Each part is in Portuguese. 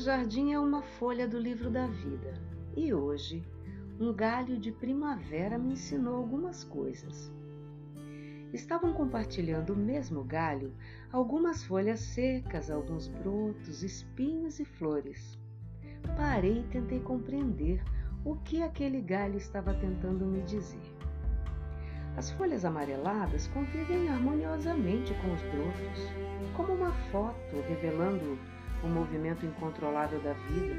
jardim é uma folha do livro da vida e hoje um galho de primavera me ensinou algumas coisas. Estavam compartilhando o mesmo galho algumas folhas secas, alguns brotos, espinhos e flores. Parei e tentei compreender o que aquele galho estava tentando me dizer. As folhas amareladas convivem harmoniosamente com os brotos, como uma foto revelando o movimento incontrolável da vida.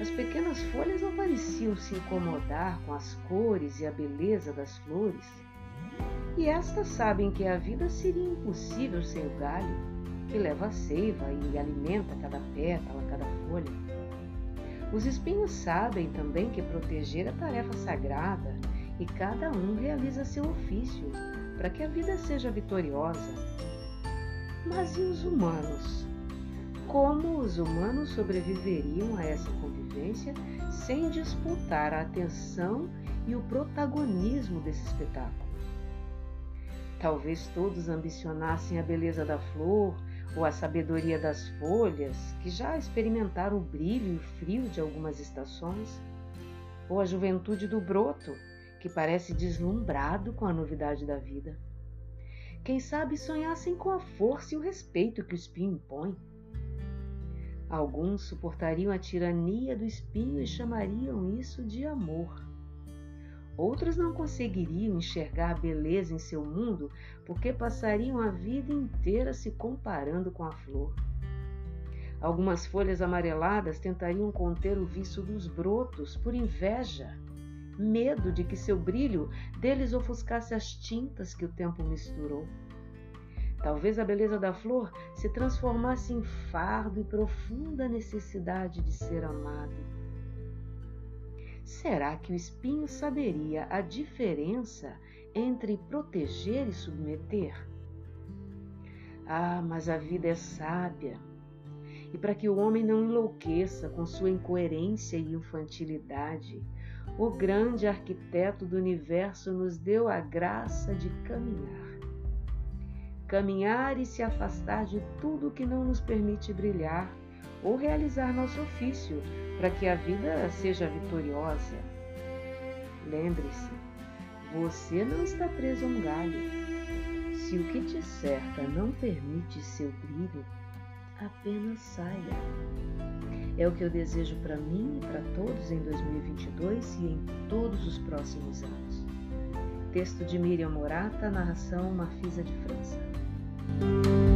As pequenas folhas não pareciam se incomodar com as cores e a beleza das flores. E estas sabem que a vida seria impossível sem o galho, que leva a seiva e alimenta cada pétala, cada folha. Os espinhos sabem também que proteger é tarefa sagrada e cada um realiza seu ofício para que a vida seja vitoriosa. Mas e os humanos? Como os humanos sobreviveriam a essa convivência sem disputar a atenção e o protagonismo desse espetáculo. Talvez todos ambicionassem a beleza da flor ou a sabedoria das folhas, que já experimentaram o brilho e o frio de algumas estações, ou a juventude do broto, que parece deslumbrado com a novidade da vida. Quem sabe sonhassem com a força e o respeito que o espinho impõe. Alguns suportariam a tirania do espinho e chamariam isso de amor. Outros não conseguiriam enxergar beleza em seu mundo porque passariam a vida inteira se comparando com a flor. Algumas folhas amareladas tentariam conter o vício dos brotos por inveja, medo de que seu brilho deles ofuscasse as tintas que o tempo misturou. Talvez a beleza da flor se transformasse em fardo e profunda necessidade de ser amado. Será que o espinho saberia a diferença entre proteger e submeter? Ah, mas a vida é sábia. E para que o homem não enlouqueça com sua incoerência e infantilidade, o grande arquiteto do universo nos deu a graça de caminhar caminhar e se afastar de tudo que não nos permite brilhar ou realizar nosso ofício para que a vida seja vitoriosa. Lembre-se, você não está preso a um galho. Se o que te cerca não permite seu brilho, apenas saia. É o que eu desejo para mim e para todos em 2022 e em todos os próximos anos. Texto de Miriam Morata, narração Mafisa de França.